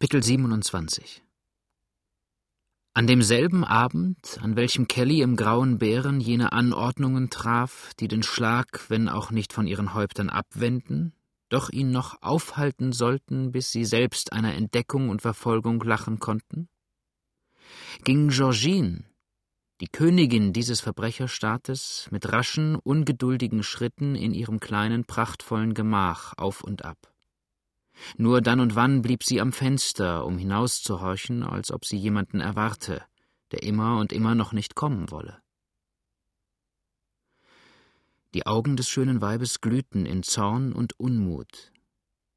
Kapitel 27 An demselben Abend, an welchem Kelly im Grauen Bären jene Anordnungen traf, die den Schlag, wenn auch nicht von ihren Häuptern abwenden, doch ihn noch aufhalten sollten, bis sie selbst einer Entdeckung und Verfolgung lachen konnten, ging Georgine, die Königin dieses Verbrecherstaates, mit raschen, ungeduldigen Schritten in ihrem kleinen, prachtvollen Gemach auf und ab. Nur dann und wann blieb sie am Fenster, um hinauszuhorchen, als ob sie jemanden erwarte, der immer und immer noch nicht kommen wolle. Die Augen des schönen Weibes glühten in Zorn und Unmut.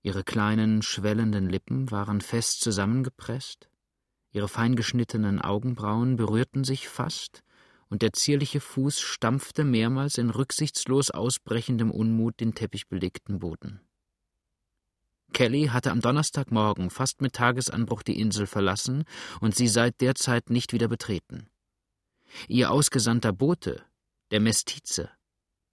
Ihre kleinen, schwellenden Lippen waren fest zusammengepresst, ihre feingeschnittenen Augenbrauen berührten sich fast, und der zierliche Fuß stampfte mehrmals in rücksichtslos ausbrechendem Unmut den teppichbelegten Boden. Kelly hatte am Donnerstagmorgen fast mit Tagesanbruch die Insel verlassen und sie seit der Zeit nicht wieder betreten. Ihr ausgesandter Bote, der Mestize,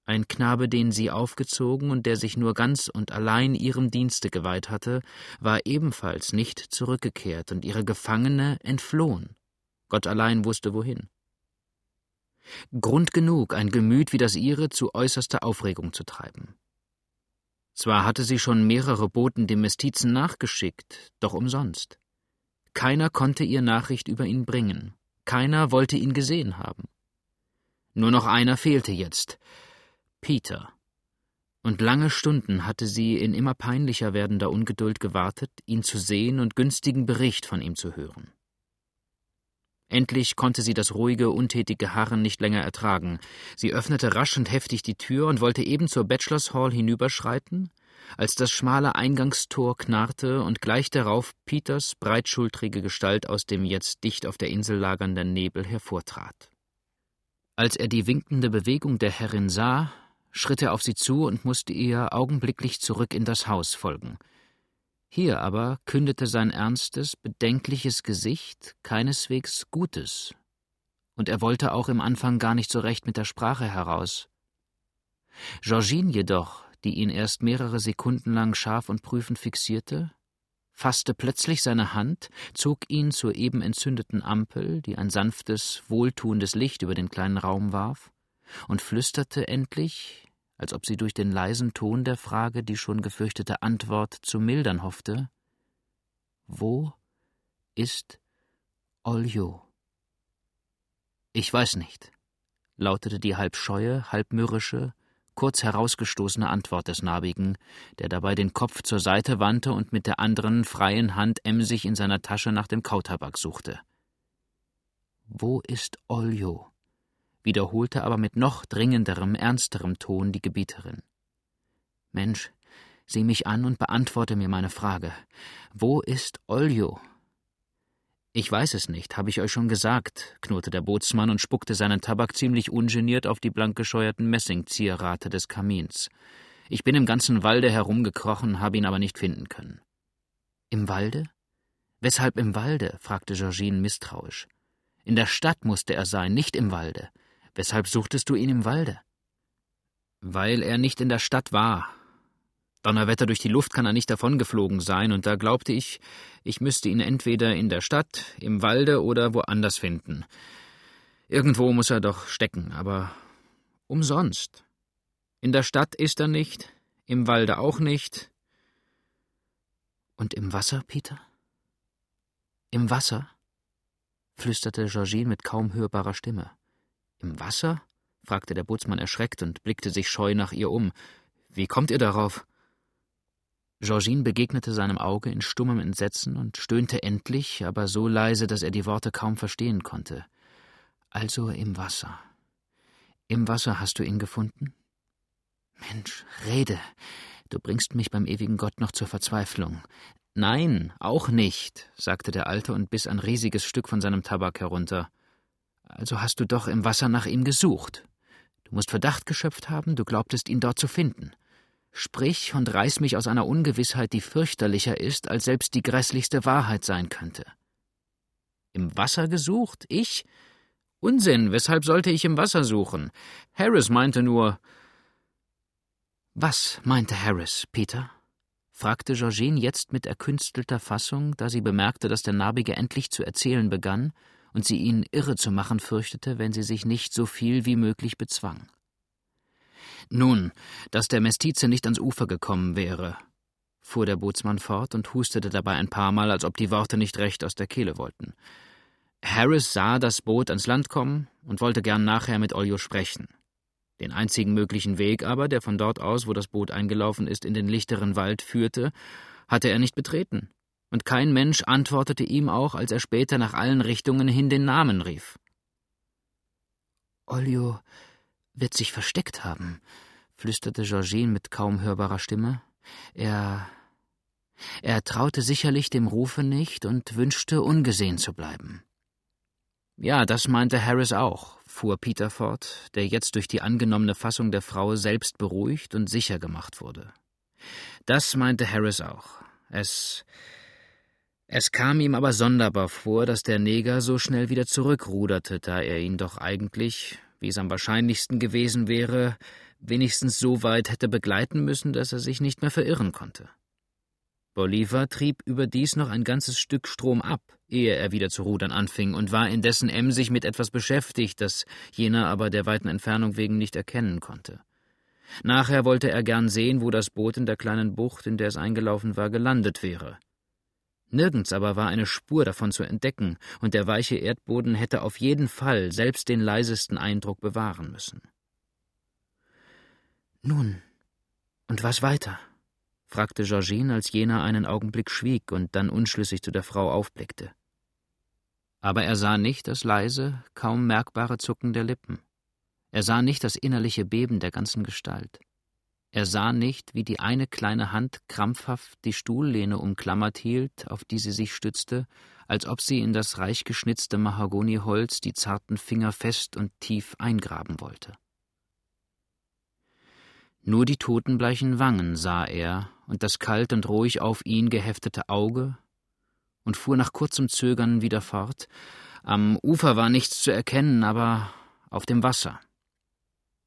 ein Knabe, den sie aufgezogen und der sich nur ganz und allein ihrem Dienste geweiht hatte, war ebenfalls nicht zurückgekehrt und ihre Gefangene entflohen. Gott allein wusste wohin. Grund genug, ein Gemüt wie das ihre zu äußerster Aufregung zu treiben. Zwar hatte sie schon mehrere Boten dem Mestizen nachgeschickt, doch umsonst. Keiner konnte ihr Nachricht über ihn bringen, keiner wollte ihn gesehen haben. Nur noch einer fehlte jetzt, Peter. Und lange Stunden hatte sie in immer peinlicher werdender Ungeduld gewartet, ihn zu sehen und günstigen Bericht von ihm zu hören. Endlich konnte sie das ruhige, untätige Harren nicht länger ertragen. Sie öffnete rasch und heftig die Tür und wollte eben zur Bachelors Hall hinüberschreiten, als das schmale Eingangstor knarrte und gleich darauf Peters breitschultrige Gestalt aus dem jetzt dicht auf der Insel lagernden Nebel hervortrat. Als er die winkende Bewegung der Herrin sah, schritt er auf sie zu und musste ihr augenblicklich zurück in das Haus folgen. Hier aber kündete sein ernstes, bedenkliches Gesicht keineswegs Gutes, und er wollte auch im Anfang gar nicht so recht mit der Sprache heraus. Georgine jedoch, die ihn erst mehrere Sekunden lang scharf und prüfend fixierte, fasste plötzlich seine Hand, zog ihn zur eben entzündeten Ampel, die ein sanftes, wohltuendes Licht über den kleinen Raum warf, und flüsterte endlich, als ob sie durch den leisen Ton der Frage die schon gefürchtete Antwort zu mildern hoffte Wo ist Oljo? Ich weiß nicht, lautete die halb scheue, halb mürrische, kurz herausgestoßene Antwort des Narbigen, der dabei den Kopf zur Seite wandte und mit der anderen freien Hand emsig in seiner Tasche nach dem Kautabak suchte. Wo ist Oljo? Wiederholte aber mit noch dringenderem, ernsterem Ton die Gebieterin. Mensch, sieh mich an und beantworte mir meine Frage. Wo ist Oljo? Ich weiß es nicht, habe ich euch schon gesagt, knurrte der Bootsmann und spuckte seinen Tabak ziemlich ungeniert auf die blank gescheuerten Messingzierrate des Kamins. Ich bin im ganzen Walde herumgekrochen, habe ihn aber nicht finden können. Im Walde? Weshalb im Walde? fragte Georgine misstrauisch. In der Stadt musste er sein, nicht im Walde. Weshalb suchtest du ihn im Walde? Weil er nicht in der Stadt war. Donnerwetter durch die Luft kann er nicht davongeflogen sein, und da glaubte ich, ich müsste ihn entweder in der Stadt, im Walde oder woanders finden. Irgendwo muss er doch stecken, aber umsonst. In der Stadt ist er nicht, im Walde auch nicht. Und im Wasser, Peter? Im Wasser? flüsterte Georgine mit kaum hörbarer Stimme. Im Wasser? fragte der Bootsmann erschreckt und blickte sich scheu nach ihr um. Wie kommt ihr darauf? Georgine begegnete seinem Auge in stummem Entsetzen und stöhnte endlich, aber so leise, dass er die Worte kaum verstehen konnte. Also im Wasser. Im Wasser hast du ihn gefunden? Mensch, rede. Du bringst mich beim ewigen Gott noch zur Verzweiflung. Nein, auch nicht, sagte der Alte und biss ein riesiges Stück von seinem Tabak herunter. Also hast du doch im Wasser nach ihm gesucht. Du musst Verdacht geschöpft haben, du glaubtest ihn dort zu finden. Sprich und reiß mich aus einer Ungewissheit, die fürchterlicher ist, als selbst die grässlichste Wahrheit sein könnte. Im Wasser gesucht? Ich? Unsinn, weshalb sollte ich im Wasser suchen? Harris meinte nur. Was meinte Harris, Peter? fragte Georgine jetzt mit erkünstelter Fassung, da sie bemerkte, dass der Narbige endlich zu erzählen begann und sie ihn irre zu machen fürchtete, wenn sie sich nicht so viel wie möglich bezwang. Nun, dass der Mestize nicht ans Ufer gekommen wäre, fuhr der Bootsmann fort und hustete dabei ein paar Mal, als ob die Worte nicht recht aus der Kehle wollten. Harris sah das Boot ans Land kommen und wollte gern nachher mit Oljo sprechen. Den einzigen möglichen Weg aber, der von dort aus, wo das Boot eingelaufen ist, in den lichteren Wald führte, hatte er nicht betreten, und kein Mensch antwortete ihm auch, als er später nach allen Richtungen hin den Namen rief. Oljo wird sich versteckt haben, flüsterte Georgine mit kaum hörbarer Stimme. Er. Er traute sicherlich dem Rufe nicht und wünschte, ungesehen zu bleiben. Ja, das meinte Harris auch, fuhr Peter fort, der jetzt durch die angenommene Fassung der Frau selbst beruhigt und sicher gemacht wurde. Das meinte Harris auch. Es. Es kam ihm aber sonderbar vor, dass der Neger so schnell wieder zurückruderte, da er ihn doch eigentlich, wie es am wahrscheinlichsten gewesen wäre, wenigstens so weit hätte begleiten müssen, dass er sich nicht mehr verirren konnte. Bolivar trieb überdies noch ein ganzes Stück Strom ab, ehe er wieder zu rudern anfing, und war indessen emsig mit etwas beschäftigt, das jener aber der weiten Entfernung wegen nicht erkennen konnte. Nachher wollte er gern sehen, wo das Boot in der kleinen Bucht, in der es eingelaufen war, gelandet wäre. Nirgends aber war eine Spur davon zu entdecken, und der weiche Erdboden hätte auf jeden Fall selbst den leisesten Eindruck bewahren müssen. Nun, und was weiter? fragte Georgine, als jener einen Augenblick schwieg und dann unschlüssig zu der Frau aufblickte. Aber er sah nicht das leise, kaum merkbare Zucken der Lippen. Er sah nicht das innerliche Beben der ganzen Gestalt. Er sah nicht, wie die eine kleine Hand krampfhaft die Stuhllehne umklammert hielt, auf die sie sich stützte, als ob sie in das reich geschnitzte Mahagoniholz die zarten Finger fest und tief eingraben wollte. Nur die totenbleichen Wangen sah er und das kalt und ruhig auf ihn geheftete Auge und fuhr nach kurzem Zögern wieder fort. Am Ufer war nichts zu erkennen, aber auf dem Wasser.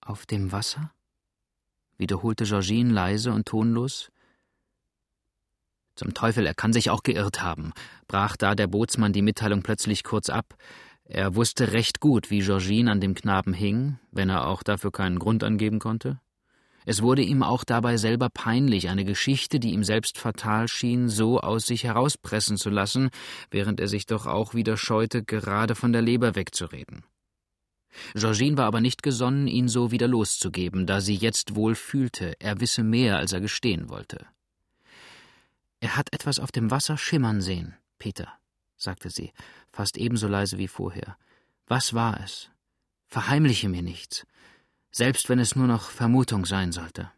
Auf dem Wasser? Wiederholte Georgine leise und tonlos. Zum Teufel, er kann sich auch geirrt haben, brach da der Bootsmann die Mitteilung plötzlich kurz ab. Er wusste recht gut, wie Georgine an dem Knaben hing, wenn er auch dafür keinen Grund angeben konnte. Es wurde ihm auch dabei selber peinlich, eine Geschichte, die ihm selbst fatal schien, so aus sich herauspressen zu lassen, während er sich doch auch wieder scheute, gerade von der Leber wegzureden. Georgine war aber nicht gesonnen, ihn so wieder loszugeben, da sie jetzt wohl fühlte, er wisse mehr, als er gestehen wollte. Er hat etwas auf dem Wasser schimmern sehen, Peter, sagte sie, fast ebenso leise wie vorher. Was war es? Verheimliche mir nichts, selbst wenn es nur noch Vermutung sein sollte.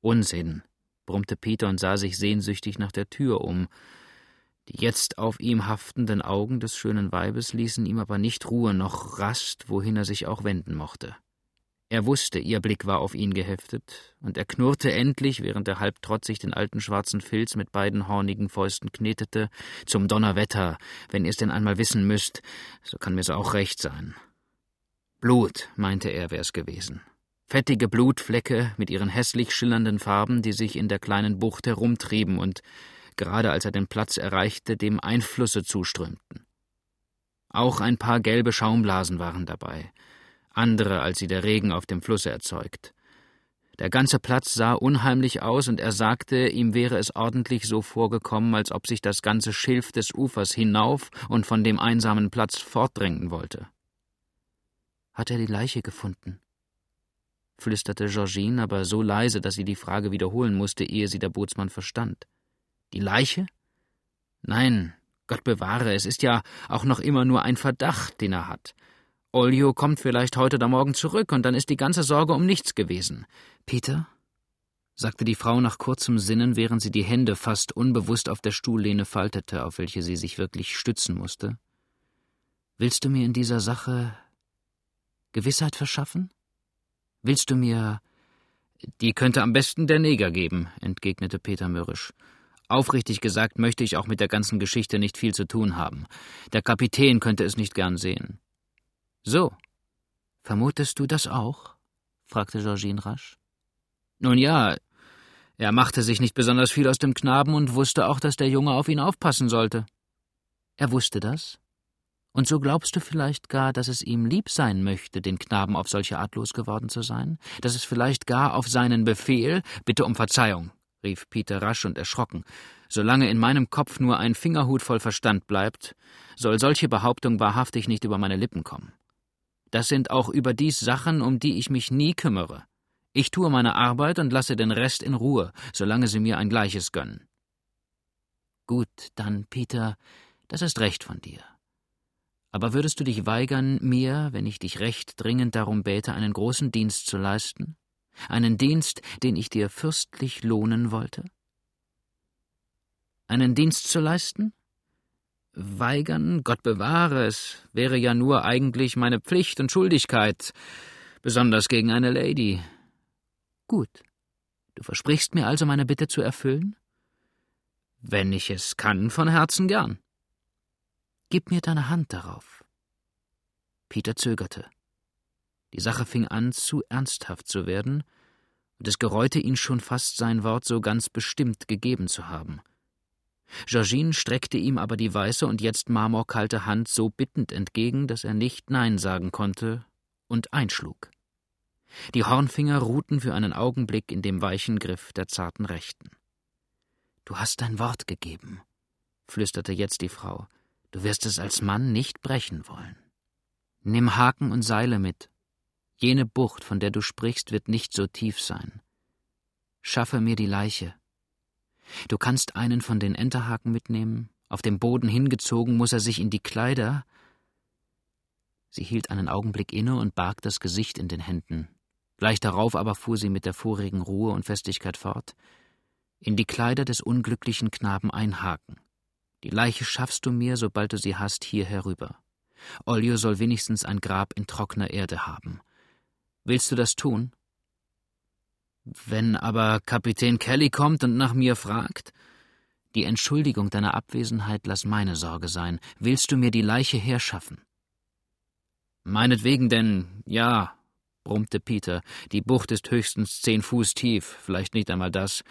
Unsinn, brummte Peter und sah sich sehnsüchtig nach der Tür um, die jetzt auf ihm haftenden Augen des schönen Weibes ließen ihm aber nicht Ruhe noch Rast, wohin er sich auch wenden mochte. Er wusste, ihr Blick war auf ihn geheftet, und er knurrte endlich, während er halb trotzig den alten schwarzen Filz mit beiden hornigen Fäusten knetete, zum Donnerwetter, wenn ihr's denn einmal wissen müsst, so kann mir's auch recht sein. Blut, meinte er, wär's gewesen. Fettige Blutflecke mit ihren hässlich schillernden Farben, die sich in der kleinen Bucht herumtrieben und gerade als er den Platz erreichte, dem Einflüsse zuströmten. Auch ein paar gelbe Schaumblasen waren dabei, andere, als sie der Regen auf dem Flusse erzeugt. Der ganze Platz sah unheimlich aus, und er sagte, ihm wäre es ordentlich so vorgekommen, als ob sich das ganze Schilf des Ufers hinauf und von dem einsamen Platz fortdrängen wollte. Hat er die Leiche gefunden? flüsterte Georgine, aber so leise, dass sie die Frage wiederholen musste, ehe sie der Bootsmann verstand. Die Leiche? Nein, Gott bewahre, es ist ja auch noch immer nur ein Verdacht, den er hat. Oljo kommt vielleicht heute oder morgen zurück, und dann ist die ganze Sorge um nichts gewesen. Peter? sagte die Frau nach kurzem Sinnen, während sie die Hände fast unbewusst auf der Stuhllehne faltete, auf welche sie sich wirklich stützen musste. Willst du mir in dieser Sache Gewissheit verschaffen? Willst du mir. Die könnte am besten der Neger geben, entgegnete Peter mürrisch. Aufrichtig gesagt möchte ich auch mit der ganzen Geschichte nicht viel zu tun haben. Der Kapitän könnte es nicht gern sehen. So. Vermutest du das auch? fragte Georgine rasch. Nun ja, Er machte sich nicht besonders viel aus dem Knaben und wusste auch, dass der Junge auf ihn aufpassen sollte. Er wusste das? Und so glaubst du vielleicht gar, dass es ihm lieb sein möchte, den Knaben auf solche Art losgeworden zu sein? Dass es vielleicht gar auf seinen Befehl, bitte um Verzeihung, rief Peter rasch und erschrocken. Solange in meinem Kopf nur ein Fingerhut voll Verstand bleibt, soll solche Behauptung wahrhaftig nicht über meine Lippen kommen. Das sind auch überdies Sachen, um die ich mich nie kümmere. Ich tue meine Arbeit und lasse den Rest in Ruhe, solange sie mir ein Gleiches gönnen. Gut, dann, Peter, das ist recht von dir. Aber würdest du dich weigern, mir, wenn ich dich recht dringend darum bäte, einen großen Dienst zu leisten? Einen Dienst, den ich dir fürstlich lohnen wollte? Einen Dienst zu leisten? Weigern, Gott bewahre es, wäre ja nur eigentlich meine Pflicht und Schuldigkeit, besonders gegen eine Lady. Gut. Du versprichst mir also, meine Bitte zu erfüllen? Wenn ich es kann, von Herzen gern. Gib mir deine Hand darauf. Peter zögerte. Die Sache fing an, zu ernsthaft zu werden, und es gereute ihn schon fast, sein Wort so ganz bestimmt gegeben zu haben. Georgine streckte ihm aber die weiße und jetzt marmorkalte Hand so bittend entgegen, dass er nicht Nein sagen konnte und einschlug. Die Hornfinger ruhten für einen Augenblick in dem weichen Griff der zarten Rechten. Du hast dein Wort gegeben, flüsterte jetzt die Frau. Du wirst es als Mann nicht brechen wollen. Nimm Haken und Seile mit. Jene Bucht, von der du sprichst, wird nicht so tief sein. Schaffe mir die Leiche. Du kannst einen von den Enterhaken mitnehmen. Auf dem Boden hingezogen muss er sich in die Kleider. Sie hielt einen Augenblick inne und barg das Gesicht in den Händen. Gleich darauf aber fuhr sie mit der vorigen Ruhe und Festigkeit fort. In die Kleider des unglücklichen Knaben einhaken. Die Leiche schaffst du mir, sobald du sie hast, hier herüber. Olio soll wenigstens ein Grab in trockener Erde haben. Willst du das tun? Wenn aber Kapitän Kelly kommt und nach mir fragt? Die Entschuldigung deiner Abwesenheit lass meine Sorge sein. Willst du mir die Leiche herschaffen? Meinetwegen denn, ja, brummte Peter. Die Bucht ist höchstens zehn Fuß tief, vielleicht nicht einmal das.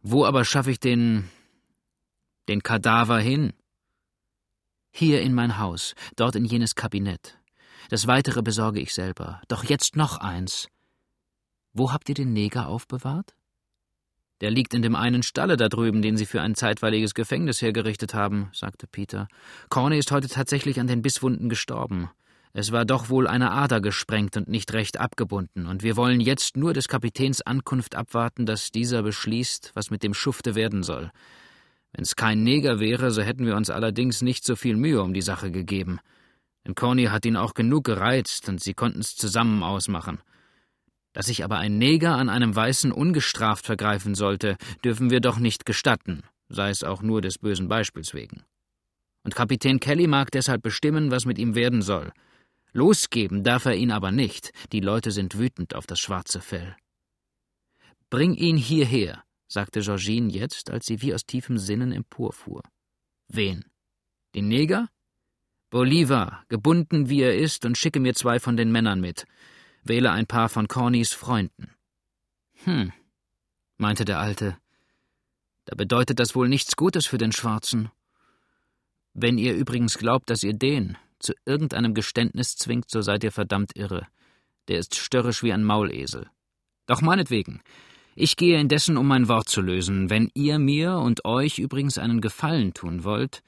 Wo aber schaffe ich den den Kadaver hin? Hier in mein Haus, dort in jenes Kabinett. Das weitere besorge ich selber. Doch jetzt noch eins. Wo habt ihr den Neger aufbewahrt? Der liegt in dem einen Stalle da drüben, den Sie für ein zeitweiliges Gefängnis hergerichtet haben, sagte Peter. Corney ist heute tatsächlich an den Bisswunden gestorben. Es war doch wohl eine Ader gesprengt und nicht recht abgebunden, und wir wollen jetzt nur des Kapitäns Ankunft abwarten, dass dieser beschließt, was mit dem Schufte werden soll. Wenn's kein Neger wäre, so hätten wir uns allerdings nicht so viel Mühe um die Sache gegeben. Denn Corny hat ihn auch genug gereizt, und sie konnten's zusammen ausmachen. Dass sich aber ein Neger an einem Weißen ungestraft vergreifen sollte, dürfen wir doch nicht gestatten, sei es auch nur des bösen Beispiels wegen. Und Kapitän Kelly mag deshalb bestimmen, was mit ihm werden soll. Losgeben darf er ihn aber nicht, die Leute sind wütend auf das schwarze Fell. Bring ihn hierher, sagte Georgine jetzt, als sie wie aus tiefem Sinnen emporfuhr. Wen? Den Neger? Bolivar, gebunden wie er ist, und schicke mir zwei von den Männern mit. Wähle ein paar von Cornys Freunden. Hm, meinte der Alte. Da bedeutet das wohl nichts Gutes für den Schwarzen. Wenn ihr übrigens glaubt, dass ihr den zu irgendeinem Geständnis zwingt, so seid ihr verdammt irre. Der ist störrisch wie ein Maulesel. Doch meinetwegen, ich gehe indessen, um mein Wort zu lösen. Wenn ihr mir und euch übrigens einen Gefallen tun wollt,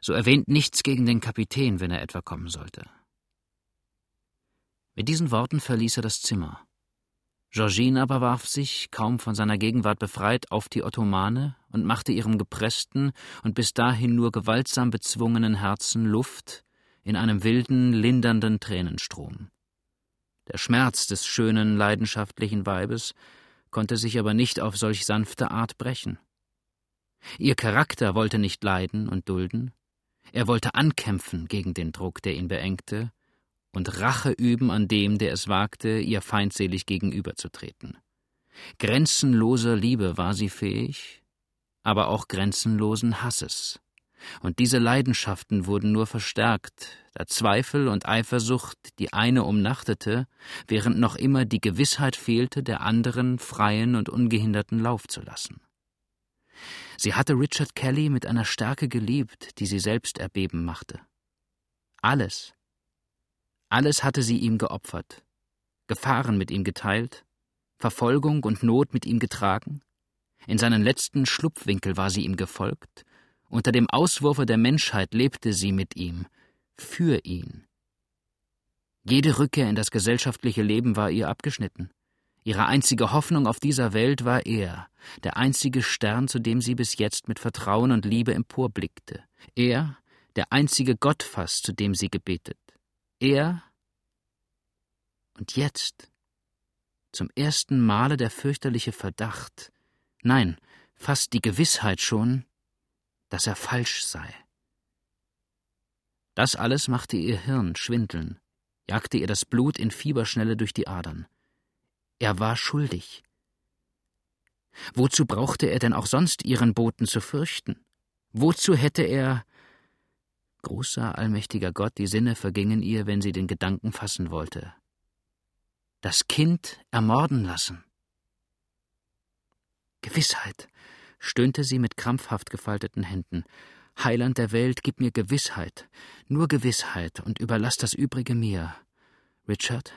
so erwähnt nichts gegen den Kapitän, wenn er etwa kommen sollte. Mit diesen Worten verließ er das Zimmer. Georgine aber warf sich, kaum von seiner Gegenwart befreit, auf die Ottomane und machte ihrem gepressten und bis dahin nur gewaltsam bezwungenen Herzen Luft in einem wilden, lindernden Tränenstrom. Der Schmerz des schönen, leidenschaftlichen Weibes konnte sich aber nicht auf solch sanfte Art brechen. Ihr Charakter wollte nicht leiden und dulden, er wollte ankämpfen gegen den Druck, der ihn beengte, und Rache üben an dem, der es wagte, ihr feindselig gegenüberzutreten. Grenzenloser Liebe war sie fähig, aber auch grenzenlosen Hasses. und diese Leidenschaften wurden nur verstärkt, da Zweifel und Eifersucht die eine umnachtete, während noch immer die Gewissheit fehlte, der anderen freien und ungehinderten Lauf zu lassen. Sie hatte Richard Kelly mit einer Stärke geliebt, die sie selbst erbeben machte. Alles, alles hatte sie ihm geopfert, Gefahren mit ihm geteilt, Verfolgung und Not mit ihm getragen, in seinen letzten Schlupfwinkel war sie ihm gefolgt, unter dem Auswurfe der Menschheit lebte sie mit ihm, für ihn. Jede Rückkehr in das gesellschaftliche Leben war ihr abgeschnitten. Ihre einzige Hoffnung auf dieser Welt war er, der einzige Stern, zu dem sie bis jetzt mit Vertrauen und Liebe emporblickte. Er, der einzige Gott fast, zu dem sie gebetet. Er und jetzt zum ersten Male der fürchterliche Verdacht, nein, fast die Gewissheit schon, dass er falsch sei. Das alles machte ihr Hirn schwindeln, jagte ihr das Blut in Fieberschnelle durch die Adern. Er war schuldig. Wozu brauchte er denn auch sonst ihren Boten zu fürchten? Wozu hätte er Großer, allmächtiger Gott, die Sinne vergingen ihr, wenn sie den Gedanken fassen wollte. Das Kind ermorden lassen. Gewissheit, stöhnte sie mit krampfhaft gefalteten Händen. Heiland der Welt, gib mir Gewissheit, nur Gewissheit und überlass das Übrige mir. Richard?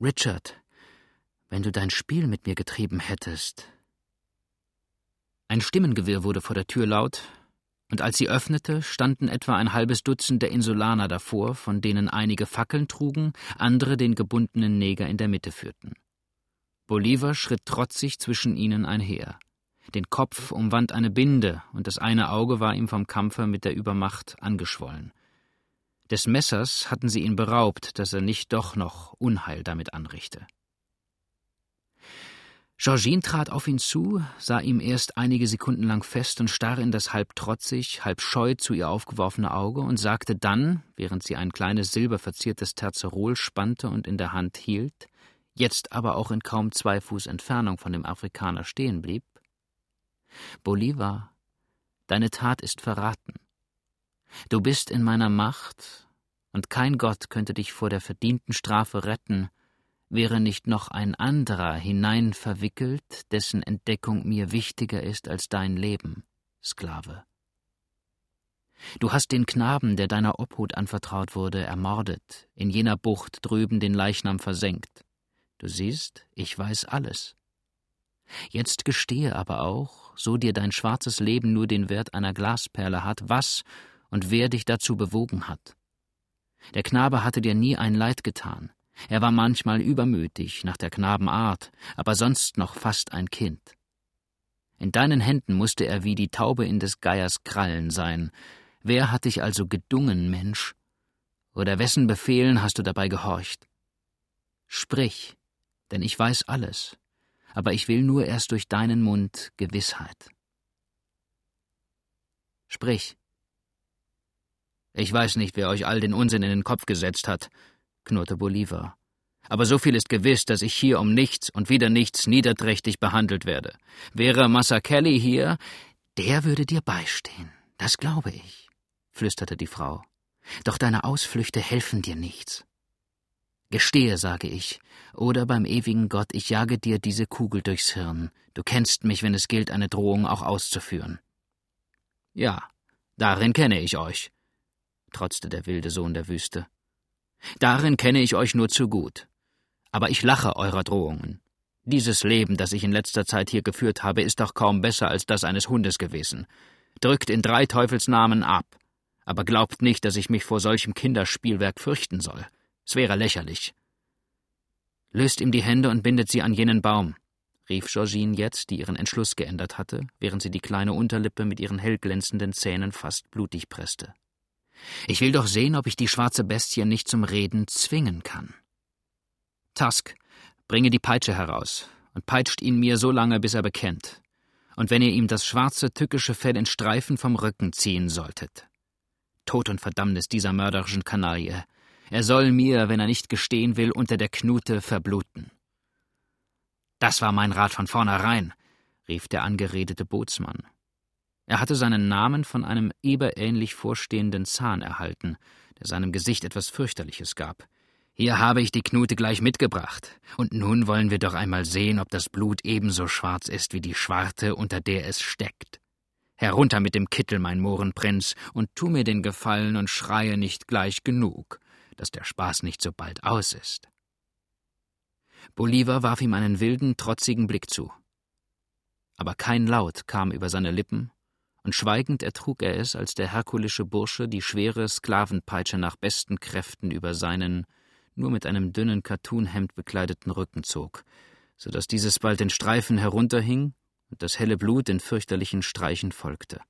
Richard, wenn du dein Spiel mit mir getrieben hättest. Ein Stimmengewirr wurde vor der Tür laut, und als sie öffnete, standen etwa ein halbes Dutzend der Insulaner davor, von denen einige Fackeln trugen, andere den gebundenen Neger in der Mitte führten. Bolivar schritt trotzig zwischen ihnen einher. Den Kopf umwand eine Binde, und das eine Auge war ihm vom Kampfe mit der Übermacht angeschwollen. Des Messers hatten sie ihn beraubt, dass er nicht doch noch Unheil damit anrichte. Georgine trat auf ihn zu, sah ihm erst einige Sekunden lang fest und starr in das halb trotzig, halb scheu zu ihr aufgeworfene Auge und sagte dann, während sie ein kleines silberverziertes Terzerol spannte und in der Hand hielt, jetzt aber auch in kaum zwei Fuß Entfernung von dem Afrikaner stehen blieb, Bolivar, deine Tat ist verraten. Du bist in meiner Macht, und kein Gott könnte dich vor der verdienten Strafe retten, wäre nicht noch ein anderer hinein verwickelt, dessen Entdeckung mir wichtiger ist als dein Leben, Sklave. Du hast den Knaben, der deiner Obhut anvertraut wurde, ermordet, in jener Bucht drüben den Leichnam versenkt. Du siehst, ich weiß alles. Jetzt gestehe aber auch, so dir dein schwarzes Leben nur den Wert einer Glasperle hat, was und wer dich dazu bewogen hat. Der Knabe hatte dir nie ein Leid getan, er war manchmal übermütig nach der Knabenart, aber sonst noch fast ein Kind. In deinen Händen musste er wie die Taube in des Geiers Krallen sein. Wer hat dich also gedungen, Mensch? Oder wessen Befehlen hast du dabei gehorcht? Sprich, denn ich weiß alles, aber ich will nur erst durch deinen Mund Gewissheit. Sprich. Ich weiß nicht, wer euch all den Unsinn in den Kopf gesetzt hat, knurrte Bolivar. Aber so viel ist gewiss, dass ich hier um nichts und wieder nichts niederträchtig behandelt werde. Wäre Massa Kelly hier, der würde dir beistehen. Das glaube ich, flüsterte die Frau. Doch deine Ausflüchte helfen dir nichts. Gestehe, sage ich, oder beim ewigen Gott, ich jage dir diese Kugel durchs Hirn. Du kennst mich, wenn es gilt, eine Drohung auch auszuführen. Ja, darin kenne ich euch, trotzte der wilde Sohn der Wüste. Darin kenne ich euch nur zu gut. Aber ich lache eurer Drohungen. Dieses Leben, das ich in letzter Zeit hier geführt habe, ist doch kaum besser als das eines Hundes gewesen. Drückt in drei Teufelsnamen ab. Aber glaubt nicht, dass ich mich vor solchem Kinderspielwerk fürchten soll. Es wäre lächerlich. Löst ihm die Hände und bindet sie an jenen Baum, rief Georgine jetzt, die ihren Entschluss geändert hatte, während sie die kleine Unterlippe mit ihren hellglänzenden Zähnen fast blutig presste. Ich will doch sehen, ob ich die schwarze Bestie nicht zum Reden zwingen kann. Tusk, bringe die Peitsche heraus und peitscht ihn mir so lange, bis er bekennt. Und wenn ihr ihm das schwarze, tückische Fell in Streifen vom Rücken ziehen solltet. Tod und Verdammnis dieser mörderischen Kanaille. Er soll mir, wenn er nicht gestehen will, unter der Knute verbluten. Das war mein Rat von vornherein, rief der angeredete Bootsmann. Er hatte seinen Namen von einem eberähnlich vorstehenden Zahn erhalten, der seinem Gesicht etwas fürchterliches gab. Hier habe ich die Knute gleich mitgebracht, und nun wollen wir doch einmal sehen, ob das Blut ebenso schwarz ist wie die Schwarte, unter der es steckt. Herunter mit dem Kittel, mein Mohrenprinz, und tu mir den Gefallen und schreie nicht gleich genug, dass der Spaß nicht so bald aus ist. Bolivar warf ihm einen wilden, trotzigen Blick zu. Aber kein Laut kam über seine Lippen, und schweigend ertrug er es, als der herkulische Bursche die schwere Sklavenpeitsche nach besten Kräften über seinen nur mit einem dünnen Kattunhemd bekleideten Rücken zog, so dass dieses bald in Streifen herunterhing und das helle Blut in fürchterlichen Streichen folgte.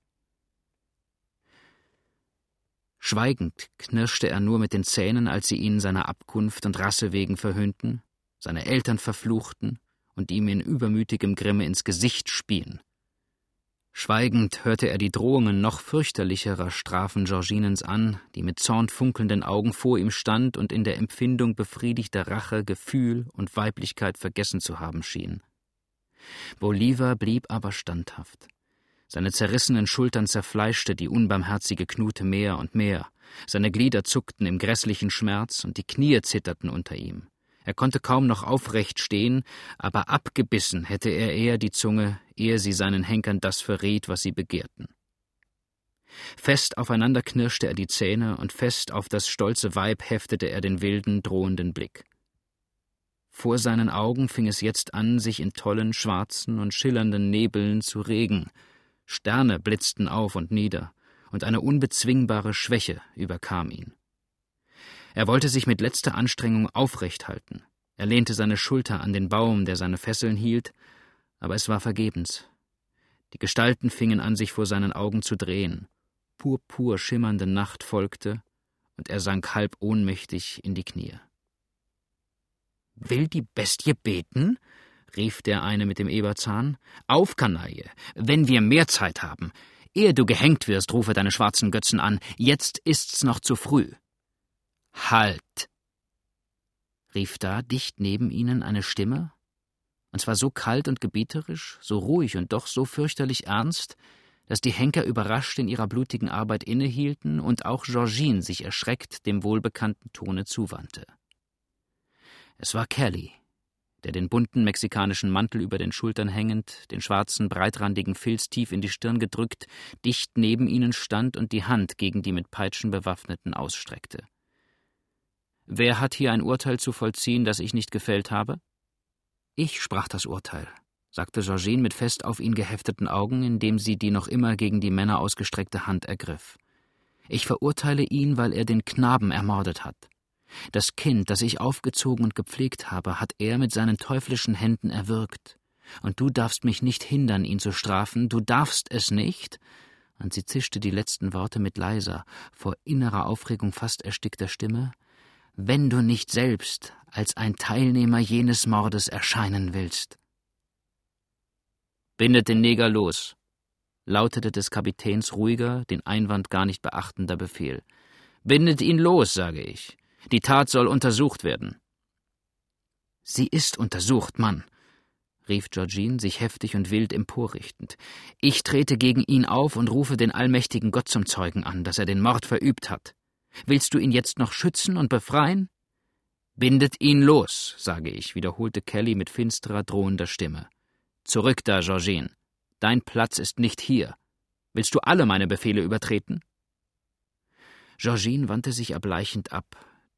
Schweigend knirschte er nur mit den Zähnen, als sie ihn seiner Abkunft und Rasse wegen verhöhnten, seine Eltern verfluchten und ihm in übermütigem Grimme ins Gesicht spien. Schweigend hörte er die Drohungen noch fürchterlicherer Strafen Georginens an, die mit zornfunkelnden Augen vor ihm stand und in der Empfindung befriedigter Rache Gefühl und Weiblichkeit vergessen zu haben schien. Bolivar blieb aber standhaft. Seine zerrissenen Schultern zerfleischte die unbarmherzige Knute mehr und mehr, seine Glieder zuckten im grässlichen Schmerz und die Knie zitterten unter ihm. Er konnte kaum noch aufrecht stehen, aber abgebissen hätte er eher die Zunge, ehe sie seinen Henkern das verriet, was sie begehrten. Fest aufeinander knirschte er die Zähne, und fest auf das stolze Weib heftete er den wilden, drohenden Blick. Vor seinen Augen fing es jetzt an, sich in tollen, schwarzen und schillernden Nebeln zu regen. Sterne blitzten auf und nieder, und eine unbezwingbare Schwäche überkam ihn. Er wollte sich mit letzter Anstrengung aufrecht halten. Er lehnte seine Schulter an den Baum, der seine Fesseln hielt, aber es war vergebens. Die Gestalten fingen an, sich vor seinen Augen zu drehen. Purpur schimmernde Nacht folgte, und er sank halb ohnmächtig in die Knie. Will die Bestie beten? rief der eine mit dem Eberzahn. Auf, Kanaille, wenn wir mehr Zeit haben. Ehe du gehängt wirst, rufe deine schwarzen Götzen an. Jetzt ist's noch zu früh. Halt! rief da dicht neben ihnen eine Stimme, und zwar so kalt und gebieterisch, so ruhig und doch so fürchterlich ernst, dass die Henker überrascht in ihrer blutigen Arbeit innehielten und auch Georgine sich erschreckt dem wohlbekannten Tone zuwandte. Es war Kelly, der den bunten mexikanischen Mantel über den Schultern hängend, den schwarzen, breitrandigen Filz tief in die Stirn gedrückt, dicht neben ihnen stand und die Hand gegen die mit Peitschen bewaffneten ausstreckte. Wer hat hier ein Urteil zu vollziehen, das ich nicht gefällt habe? Ich sprach das Urteil, sagte Georgine mit fest auf ihn gehefteten Augen, indem sie die noch immer gegen die Männer ausgestreckte Hand ergriff. Ich verurteile ihn, weil er den Knaben ermordet hat. Das Kind, das ich aufgezogen und gepflegt habe, hat er mit seinen teuflischen Händen erwürgt. Und du darfst mich nicht hindern, ihn zu strafen, du darfst es nicht. Und sie zischte die letzten Worte mit leiser, vor innerer Aufregung fast erstickter Stimme, wenn du nicht selbst als ein Teilnehmer jenes Mordes erscheinen willst. Bindet den Neger los, lautete des Kapitäns ruhiger, den Einwand gar nicht beachtender Befehl. Bindet ihn los, sage ich. Die Tat soll untersucht werden. Sie ist untersucht, Mann, rief Georgine, sich heftig und wild emporrichtend. Ich trete gegen ihn auf und rufe den allmächtigen Gott zum Zeugen an, dass er den Mord verübt hat. Willst du ihn jetzt noch schützen und befreien? Bindet ihn los, sage ich, wiederholte Kelly mit finsterer, drohender Stimme. Zurück da, Georgine. Dein Platz ist nicht hier. Willst du alle meine Befehle übertreten? Georgine wandte sich erbleichend ab.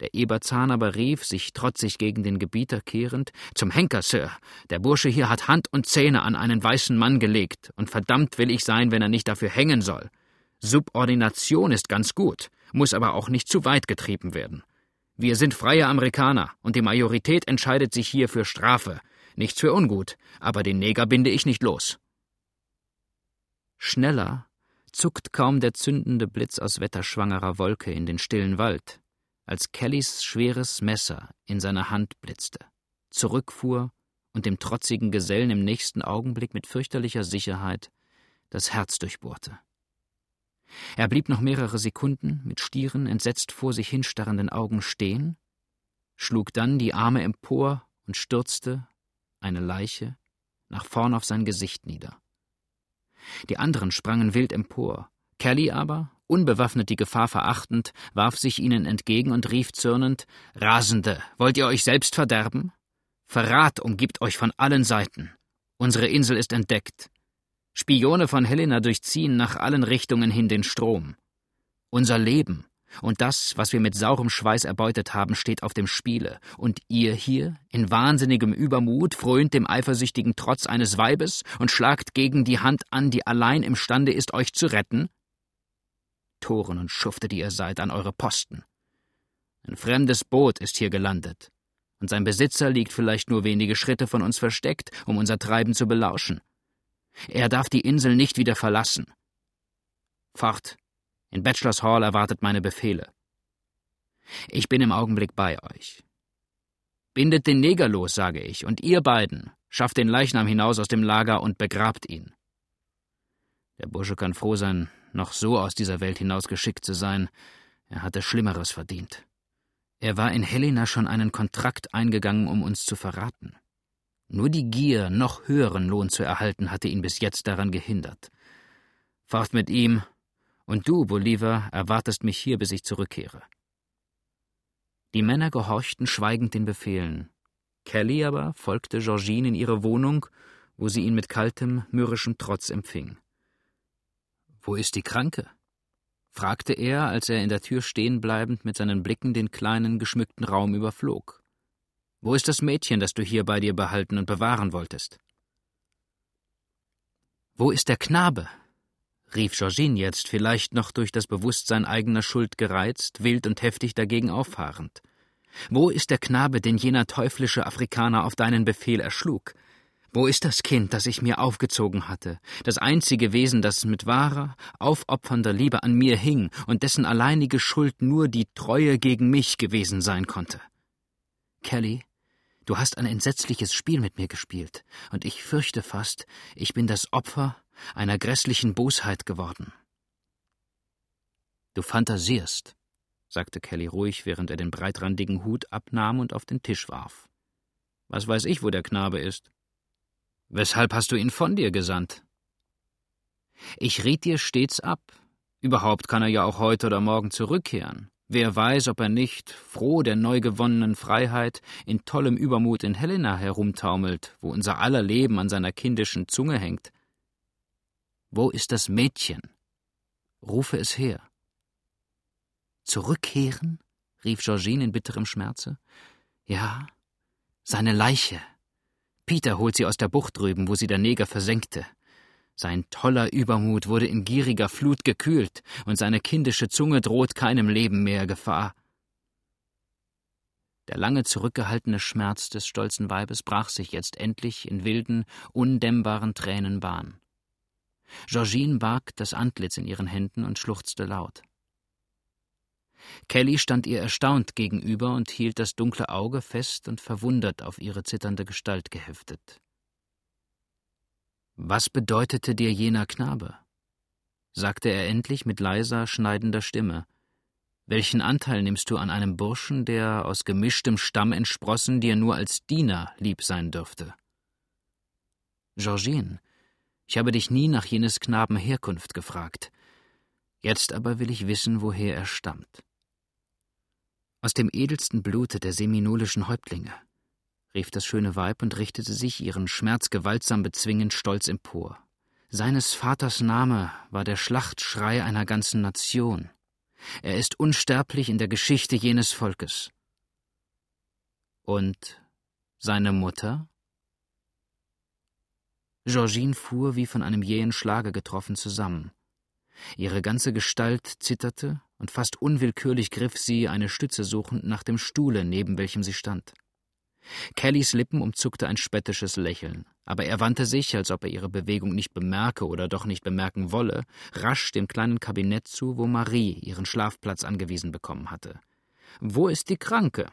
Der Eberzahn aber rief, sich trotzig gegen den Gebieter kehrend, Zum Henker, Sir! Der Bursche hier hat Hand und Zähne an einen weißen Mann gelegt, und verdammt will ich sein, wenn er nicht dafür hängen soll. Subordination ist ganz gut muss aber auch nicht zu weit getrieben werden. Wir sind freie Amerikaner, und die Majorität entscheidet sich hier für Strafe. Nichts für ungut, aber den Neger binde ich nicht los. Schneller zuckt kaum der zündende Blitz aus wetterschwangerer Wolke in den stillen Wald, als Kellys schweres Messer in seiner Hand blitzte, zurückfuhr und dem trotzigen Gesellen im nächsten Augenblick mit fürchterlicher Sicherheit das Herz durchbohrte. Er blieb noch mehrere Sekunden mit stieren, entsetzt vor sich hinstarrenden Augen stehen, schlug dann die Arme empor und stürzte, eine Leiche, nach vorn auf sein Gesicht nieder. Die anderen sprangen wild empor. Kelly aber, unbewaffnet die Gefahr verachtend, warf sich ihnen entgegen und rief zürnend Rasende, wollt ihr euch selbst verderben? Verrat umgibt euch von allen Seiten. Unsere Insel ist entdeckt. Spione von Helena durchziehen nach allen Richtungen hin den Strom. Unser Leben und das, was wir mit saurem Schweiß erbeutet haben, steht auf dem Spiele. Und ihr hier, in wahnsinnigem Übermut, frönt dem eifersüchtigen Trotz eines Weibes und schlagt gegen die Hand an, die allein imstande ist, euch zu retten? Toren und Schufte, die ihr seid, an eure Posten. Ein fremdes Boot ist hier gelandet, und sein Besitzer liegt vielleicht nur wenige Schritte von uns versteckt, um unser Treiben zu belauschen. Er darf die Insel nicht wieder verlassen. Fort, in Bachelors Hall erwartet meine Befehle. Ich bin im Augenblick bei euch. Bindet den Neger los, sage ich, und ihr beiden schafft den Leichnam hinaus aus dem Lager und begrabt ihn. Der Bursche kann froh sein, noch so aus dieser Welt hinausgeschickt zu sein. Er hatte Schlimmeres verdient. Er war in Helena schon einen Kontrakt eingegangen, um uns zu verraten. Nur die Gier, noch höheren Lohn zu erhalten, hatte ihn bis jetzt daran gehindert. Fahrt mit ihm und du, Bolivar, erwartest mich hier, bis ich zurückkehre. Die Männer gehorchten schweigend den Befehlen. Kelly aber folgte Georgine in ihre Wohnung, wo sie ihn mit kaltem, mürrischem Trotz empfing. Wo ist die Kranke? fragte er, als er in der Tür stehen bleibend mit seinen Blicken den kleinen, geschmückten Raum überflog. Wo ist das Mädchen, das du hier bei dir behalten und bewahren wolltest? Wo ist der Knabe, rief Georgine jetzt, vielleicht noch durch das Bewusstsein eigener Schuld gereizt, wild und heftig dagegen auffahrend. Wo ist der Knabe, den jener teuflische Afrikaner auf deinen Befehl erschlug? Wo ist das Kind, das ich mir aufgezogen hatte, das einzige Wesen, das mit wahrer, aufopfernder Liebe an mir hing und dessen alleinige Schuld nur die Treue gegen mich gewesen sein konnte? Kelly, du hast ein entsetzliches Spiel mit mir gespielt, und ich fürchte fast, ich bin das Opfer einer grässlichen Bosheit geworden. Du fantasierst, sagte Kelly ruhig, während er den breitrandigen Hut abnahm und auf den Tisch warf. Was weiß ich, wo der Knabe ist? Weshalb hast du ihn von dir gesandt? Ich riet dir stets ab. Überhaupt kann er ja auch heute oder morgen zurückkehren. Wer weiß, ob er nicht, froh der neu gewonnenen Freiheit, in tollem Übermut in Helena herumtaumelt, wo unser aller Leben an seiner kindischen Zunge hängt. Wo ist das Mädchen? Rufe es her. Zurückkehren? rief Georgine in bitterem Schmerze. Ja, seine Leiche. Peter holt sie aus der Bucht drüben, wo sie der Neger versenkte. Sein toller Übermut wurde in gieriger Flut gekühlt, und seine kindische Zunge droht keinem Leben mehr Gefahr. Der lange zurückgehaltene Schmerz des stolzen Weibes brach sich jetzt endlich in wilden, undämmbaren Tränen Bahn. Georgine barg das Antlitz in ihren Händen und schluchzte laut. Kelly stand ihr erstaunt gegenüber und hielt das dunkle Auge fest und verwundert auf ihre zitternde Gestalt geheftet. Was bedeutete dir jener Knabe? sagte er endlich mit leiser, schneidender Stimme. Welchen Anteil nimmst du an einem Burschen, der aus gemischtem Stamm entsprossen dir nur als Diener lieb sein dürfte? Georgine, ich habe dich nie nach jenes Knaben Herkunft gefragt. Jetzt aber will ich wissen, woher er stammt. Aus dem edelsten Blute der seminolischen Häuptlinge, rief das schöne Weib und richtete sich ihren Schmerz gewaltsam bezwingend stolz empor. Seines Vaters Name war der Schlachtschrei einer ganzen Nation. Er ist unsterblich in der Geschichte jenes Volkes. Und seine Mutter? Georgine fuhr wie von einem jähen Schlage getroffen zusammen. Ihre ganze Gestalt zitterte, und fast unwillkürlich griff sie, eine Stütze suchend, nach dem Stuhle, neben welchem sie stand. Kellys Lippen umzuckte ein spöttisches Lächeln, aber er wandte sich, als ob er ihre Bewegung nicht bemerke oder doch nicht bemerken wolle, rasch dem kleinen Kabinett zu, wo Marie ihren Schlafplatz angewiesen bekommen hatte. Wo ist die Kranke?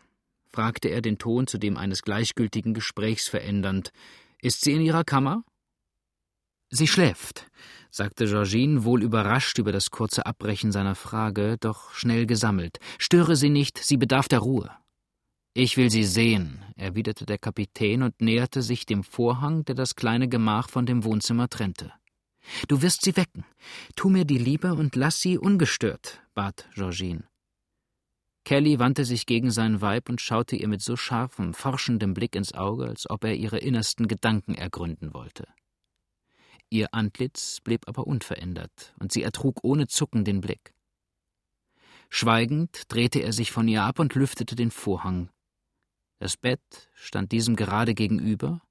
fragte er den Ton zu dem eines gleichgültigen Gesprächs verändernd. Ist sie in ihrer Kammer? Sie schläft, sagte Georgine, wohl überrascht über das kurze Abbrechen seiner Frage, doch schnell gesammelt. Störe sie nicht, sie bedarf der Ruhe. Ich will sie sehen, erwiderte der Kapitän und näherte sich dem Vorhang, der das kleine Gemach von dem Wohnzimmer trennte. Du wirst sie wecken. Tu mir die Liebe und lass sie ungestört, bat Georgine. Kelly wandte sich gegen sein Weib und schaute ihr mit so scharfem, forschendem Blick ins Auge, als ob er ihre innersten Gedanken ergründen wollte. Ihr Antlitz blieb aber unverändert, und sie ertrug ohne Zucken den Blick. Schweigend drehte er sich von ihr ab und lüftete den Vorhang. Das Bett stand diesem gerade gegenüber,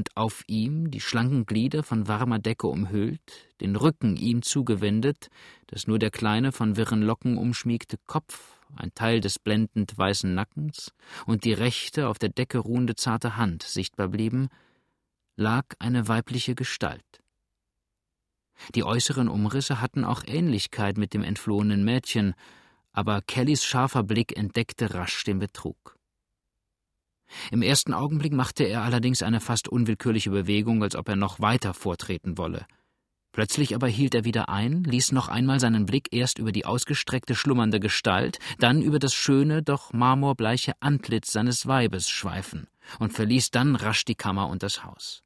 und auf ihm, die schlanken Glieder von warmer Decke umhüllt, den Rücken ihm zugewendet, dass nur der kleine, von wirren Locken umschmiegte Kopf, ein Teil des blendend weißen Nackens und die rechte, auf der Decke ruhende zarte Hand sichtbar blieben, lag eine weibliche Gestalt. Die äußeren Umrisse hatten auch Ähnlichkeit mit dem entflohenen Mädchen, aber Kellys scharfer Blick entdeckte rasch den Betrug. Im ersten Augenblick machte er allerdings eine fast unwillkürliche Bewegung, als ob er noch weiter vortreten wolle. Plötzlich aber hielt er wieder ein, ließ noch einmal seinen Blick erst über die ausgestreckte schlummernde Gestalt, dann über das schöne, doch marmorbleiche Antlitz seines Weibes schweifen und verließ dann rasch die Kammer und das Haus.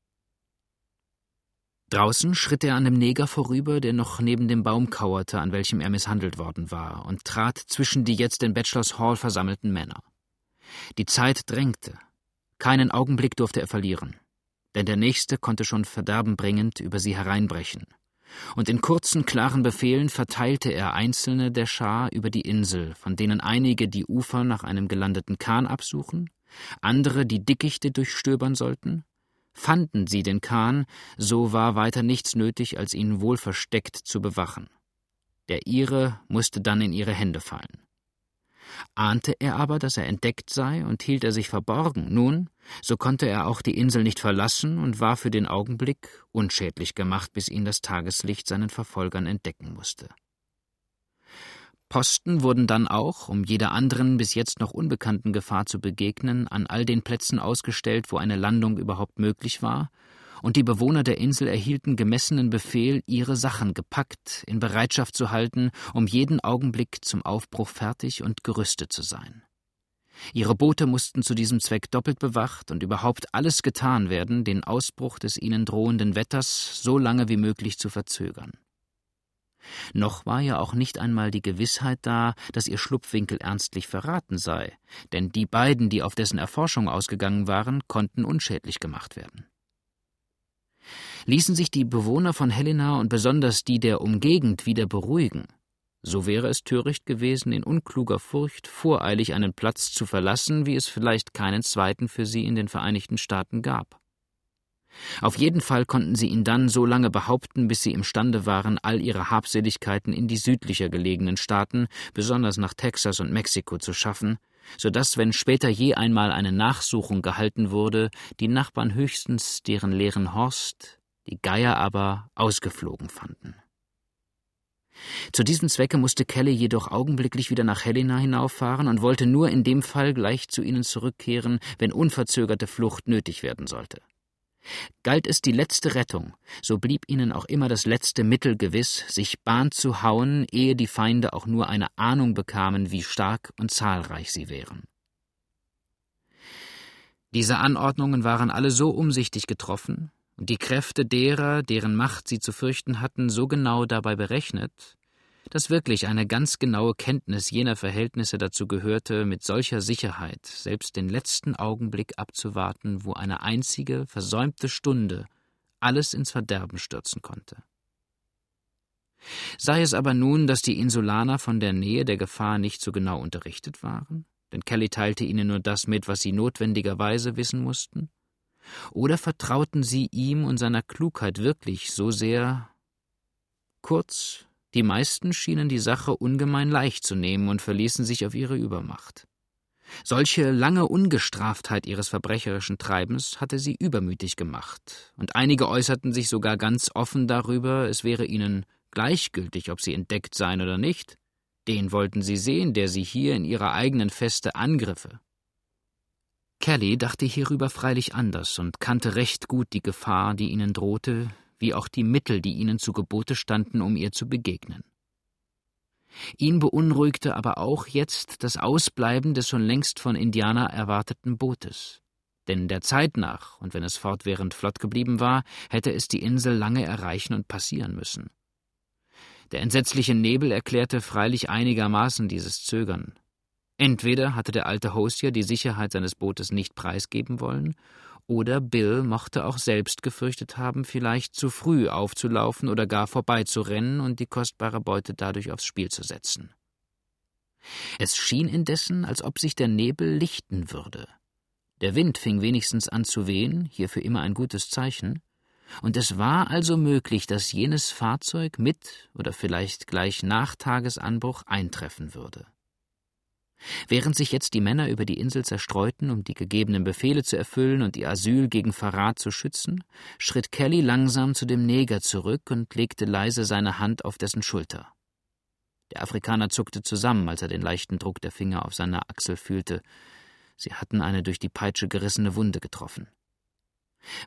Draußen schritt er an dem Neger vorüber, der noch neben dem Baum kauerte, an welchem er misshandelt worden war, und trat zwischen die jetzt in Bachelors Hall versammelten Männer. Die Zeit drängte. Keinen Augenblick durfte er verlieren, denn der nächste konnte schon verderbenbringend über sie hereinbrechen. Und in kurzen, klaren Befehlen verteilte er einzelne der Schar über die Insel, von denen einige die Ufer nach einem gelandeten Kahn absuchen, andere die Dickichte durchstöbern sollten, Fanden sie den Kahn, so war weiter nichts nötig, als ihn wohl versteckt zu bewachen. Der ihre musste dann in ihre Hände fallen. Ahnte er aber, dass er entdeckt sei und hielt er sich verborgen, nun, so konnte er auch die Insel nicht verlassen und war für den Augenblick unschädlich gemacht, bis ihn das Tageslicht seinen Verfolgern entdecken musste. Posten wurden dann auch, um jeder anderen bis jetzt noch unbekannten Gefahr zu begegnen, an all den Plätzen ausgestellt, wo eine Landung überhaupt möglich war, und die Bewohner der Insel erhielten gemessenen Befehl, ihre Sachen gepackt, in Bereitschaft zu halten, um jeden Augenblick zum Aufbruch fertig und gerüstet zu sein. Ihre Boote mussten zu diesem Zweck doppelt bewacht und überhaupt alles getan werden, den Ausbruch des ihnen drohenden Wetters so lange wie möglich zu verzögern. Noch war ja auch nicht einmal die Gewissheit da, dass ihr Schlupfwinkel ernstlich verraten sei, denn die beiden, die auf dessen Erforschung ausgegangen waren, konnten unschädlich gemacht werden. Ließen sich die Bewohner von Helena und besonders die der Umgegend wieder beruhigen, so wäre es töricht gewesen, in unkluger Furcht voreilig einen Platz zu verlassen, wie es vielleicht keinen zweiten für sie in den Vereinigten Staaten gab. Auf jeden Fall konnten sie ihn dann so lange behaupten, bis sie imstande waren, all ihre Habseligkeiten in die südlicher gelegenen Staaten, besonders nach Texas und Mexiko, zu schaffen, so dass, wenn später je einmal eine Nachsuchung gehalten wurde, die Nachbarn höchstens deren leeren Horst, die Geier aber ausgeflogen fanden. Zu diesem Zwecke musste Kelly jedoch augenblicklich wieder nach Helena hinauffahren und wollte nur in dem Fall gleich zu ihnen zurückkehren, wenn unverzögerte Flucht nötig werden sollte. Galt es die letzte Rettung, so blieb ihnen auch immer das letzte Mittel gewiss, sich Bahn zu hauen, ehe die Feinde auch nur eine Ahnung bekamen, wie stark und zahlreich sie wären. Diese Anordnungen waren alle so umsichtig getroffen und die Kräfte derer, deren Macht sie zu fürchten hatten, so genau dabei berechnet, dass wirklich eine ganz genaue Kenntnis jener Verhältnisse dazu gehörte, mit solcher Sicherheit selbst den letzten Augenblick abzuwarten, wo eine einzige, versäumte Stunde alles ins Verderben stürzen konnte. Sei es aber nun, dass die Insulaner von der Nähe der Gefahr nicht so genau unterrichtet waren, denn Kelly teilte ihnen nur das mit, was sie notwendigerweise wissen mussten, oder vertrauten sie ihm und seiner Klugheit wirklich so sehr? Kurz, die meisten schienen die Sache ungemein leicht zu nehmen und verließen sich auf ihre Übermacht. Solche lange Ungestraftheit ihres verbrecherischen Treibens hatte sie übermütig gemacht, und einige äußerten sich sogar ganz offen darüber, es wäre ihnen gleichgültig, ob sie entdeckt seien oder nicht. Den wollten sie sehen, der sie hier in ihrer eigenen Feste angriffe. Kelly dachte hierüber freilich anders und kannte recht gut die Gefahr, die ihnen drohte, wie auch die Mittel, die ihnen zu Gebote standen, um ihr zu begegnen. Ihn beunruhigte aber auch jetzt das Ausbleiben des schon längst von Indianer erwarteten Bootes. Denn der Zeit nach, und wenn es fortwährend flott geblieben war, hätte es die Insel lange erreichen und passieren müssen. Der entsetzliche Nebel erklärte freilich einigermaßen dieses Zögern. Entweder hatte der alte Hosier die Sicherheit seines Bootes nicht preisgeben wollen, oder Bill mochte auch selbst gefürchtet haben, vielleicht zu früh aufzulaufen oder gar vorbeizurennen und die kostbare Beute dadurch aufs Spiel zu setzen. Es schien indessen, als ob sich der Nebel lichten würde. Der Wind fing wenigstens an zu wehen, hierfür immer ein gutes Zeichen, und es war also möglich, dass jenes Fahrzeug mit oder vielleicht gleich nach Tagesanbruch eintreffen würde. Während sich jetzt die Männer über die Insel zerstreuten, um die gegebenen Befehle zu erfüllen und ihr Asyl gegen Verrat zu schützen, schritt Kelly langsam zu dem Neger zurück und legte leise seine Hand auf dessen Schulter. Der Afrikaner zuckte zusammen, als er den leichten Druck der Finger auf seiner Achsel fühlte. Sie hatten eine durch die Peitsche gerissene Wunde getroffen.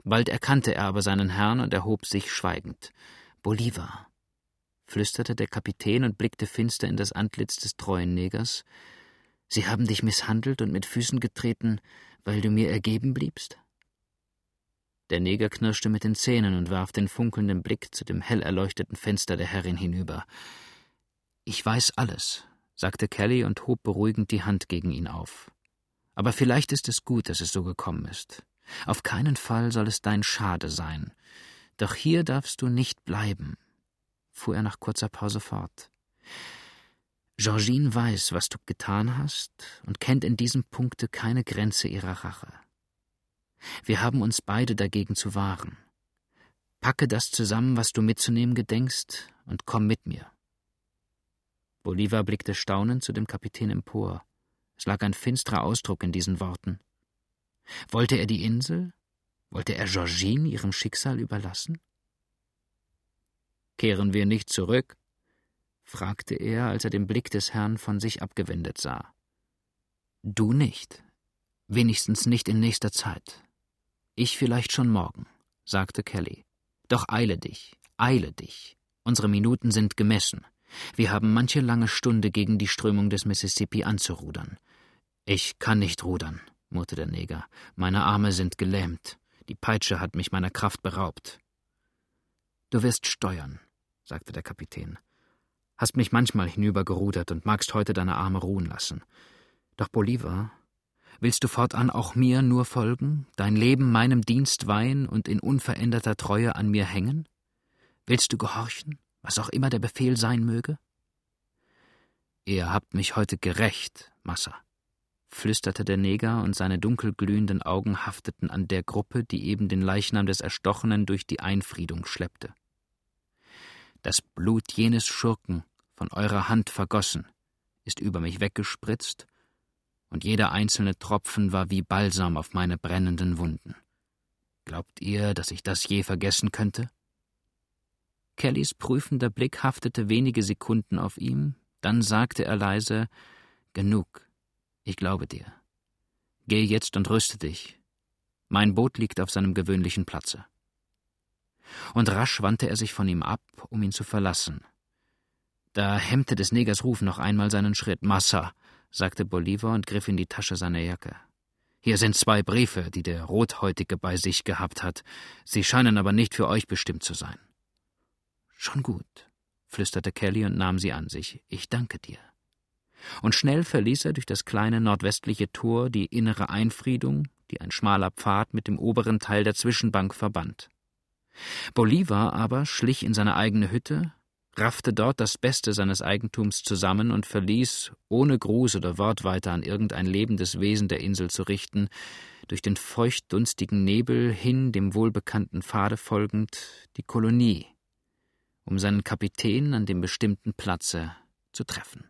Bald erkannte er aber seinen Herrn und erhob sich schweigend. Bolivar, flüsterte der Kapitän und blickte finster in das Antlitz des treuen Negers, Sie haben dich misshandelt und mit Füßen getreten, weil du mir ergeben bliebst? Der Neger knirschte mit den Zähnen und warf den funkelnden Blick zu dem hell erleuchteten Fenster der Herrin hinüber. Ich weiß alles, sagte Kelly und hob beruhigend die Hand gegen ihn auf. Aber vielleicht ist es gut, dass es so gekommen ist. Auf keinen Fall soll es dein Schade sein. Doch hier darfst du nicht bleiben, fuhr er nach kurzer Pause fort. Georgine weiß, was du getan hast und kennt in diesem Punkte keine Grenze ihrer Rache. Wir haben uns beide dagegen zu wahren. Packe das zusammen, was du mitzunehmen gedenkst, und komm mit mir. Bolivar blickte staunend zu dem Kapitän empor. Es lag ein finsterer Ausdruck in diesen Worten. Wollte er die Insel? Wollte er Georgine ihrem Schicksal überlassen? Kehren wir nicht zurück? Fragte er, als er den Blick des Herrn von sich abgewendet sah. Du nicht. Wenigstens nicht in nächster Zeit. Ich vielleicht schon morgen, sagte Kelly. Doch eile dich, eile dich. Unsere Minuten sind gemessen. Wir haben manche lange Stunde gegen die Strömung des Mississippi anzurudern. Ich kann nicht rudern, murrte der Neger. Meine Arme sind gelähmt. Die Peitsche hat mich meiner Kraft beraubt. Du wirst steuern, sagte der Kapitän. Hast mich manchmal hinübergerudert und magst heute deine Arme ruhen lassen. Doch Bolivar, willst du fortan auch mir nur folgen, dein Leben meinem Dienst weihen und in unveränderter Treue an mir hängen? Willst du gehorchen, was auch immer der Befehl sein möge? Ihr habt mich heute gerecht, Massa, flüsterte der Neger, und seine dunkelglühenden Augen hafteten an der Gruppe, die eben den Leichnam des Erstochenen durch die Einfriedung schleppte das Blut jenes Schurken, von eurer Hand vergossen, ist über mich weggespritzt, und jeder einzelne Tropfen war wie Balsam auf meine brennenden Wunden. Glaubt ihr, dass ich das je vergessen könnte? Kellys prüfender Blick haftete wenige Sekunden auf ihm, dann sagte er leise Genug, ich glaube dir. Geh jetzt und rüste dich. Mein Boot liegt auf seinem gewöhnlichen Platze und rasch wandte er sich von ihm ab, um ihn zu verlassen. Da hemmte des Negers Ruf noch einmal seinen Schritt. Massa, sagte Bolivar und griff in die Tasche seiner Jacke. Hier sind zwei Briefe, die der Rothäutige bei sich gehabt hat. Sie scheinen aber nicht für euch bestimmt zu sein. Schon gut, flüsterte Kelly und nahm sie an sich. Ich danke dir. Und schnell verließ er durch das kleine nordwestliche Tor die innere Einfriedung, die ein schmaler Pfad mit dem oberen Teil der Zwischenbank verband. Bolivar aber schlich in seine eigene Hütte, raffte dort das Beste seines Eigentums zusammen und verließ, ohne Gruß oder Wort weiter an irgendein lebendes Wesen der Insel zu richten, durch den feuchtdunstigen Nebel hin dem wohlbekannten Pfade folgend, die Kolonie, um seinen Kapitän an dem bestimmten Platze zu treffen.